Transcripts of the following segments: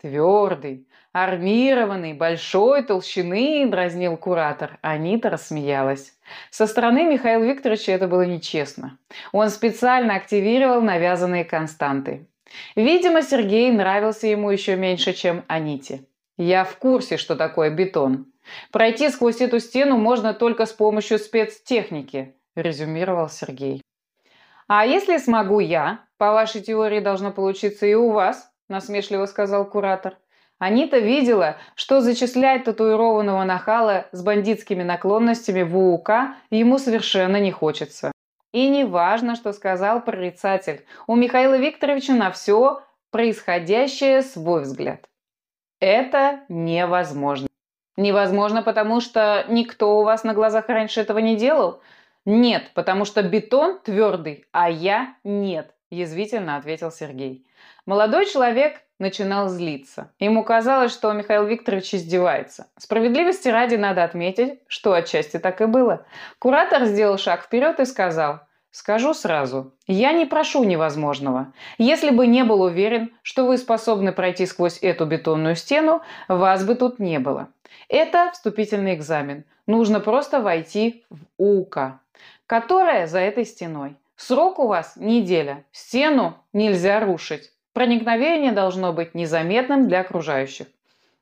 Твердый, армированный, большой толщины, дразнил куратор. Анита рассмеялась. Со стороны Михаила Викторовича это было нечестно. Он специально активировал навязанные константы. Видимо, Сергей нравился ему еще меньше, чем Аните. Я в курсе, что такое бетон. Пройти сквозь эту стену можно только с помощью спецтехники, резюмировал Сергей. А если смогу я? По вашей теории должно получиться и у вас, насмешливо сказал куратор. Анита видела, что зачислять татуированного нахала с бандитскими наклонностями в УУК ему совершенно не хочется. И не важно, что сказал прорицатель. У Михаила Викторовича на все происходящее свой взгляд. Это невозможно. Невозможно, потому что никто у вас на глазах раньше этого не делал? Нет, потому что бетон твердый, а я нет, язвительно ответил Сергей. Молодой человек начинал злиться. Ему казалось, что Михаил Викторович издевается. Справедливости ради надо отметить, что отчасти так и было. Куратор сделал шаг вперед и сказал, «Скажу сразу, я не прошу невозможного. Если бы не был уверен, что вы способны пройти сквозь эту бетонную стену, вас бы тут не было. Это вступительный экзамен. Нужно просто войти в УК, которая за этой стеной. Срок у вас неделя. Стену нельзя рушить. Проникновение должно быть незаметным для окружающих.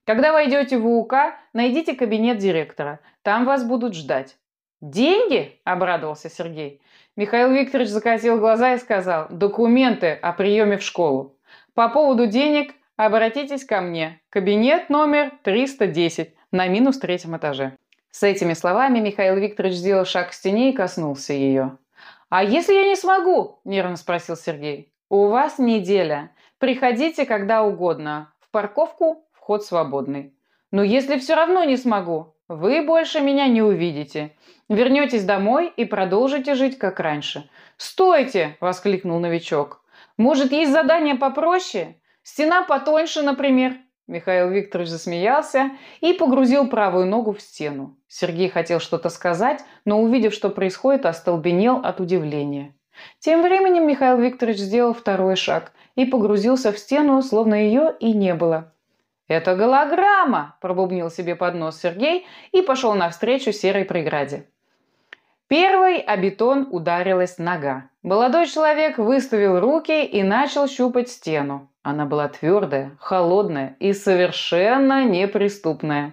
Когда войдете в УК, найдите кабинет директора. Там вас будут ждать. «Деньги?» – обрадовался Сергей. Михаил Викторович закатил глаза и сказал, «Документы о приеме в школу. По поводу денег обратитесь ко мне. Кабинет номер 310 на минус третьем этаже». С этими словами Михаил Викторович сделал шаг к стене и коснулся ее. «А если я не смогу?» – нервно спросил Сергей. «У вас неделя. Приходите когда угодно. В парковку вход свободный. Но если все равно не смогу, вы больше меня не увидите. Вернетесь домой и продолжите жить как раньше. «Стойте!» – воскликнул новичок. «Может, есть задание попроще? Стена потоньше, например?» Михаил Викторович засмеялся и погрузил правую ногу в стену. Сергей хотел что-то сказать, но, увидев, что происходит, остолбенел от удивления. Тем временем Михаил Викторович сделал второй шаг и погрузился в стену, словно ее и не было. «Это голограмма!» – пробубнил себе под нос Сергей и пошел навстречу серой преграде. Первой о бетон ударилась нога. Молодой человек выставил руки и начал щупать стену. Она была твердая, холодная и совершенно неприступная.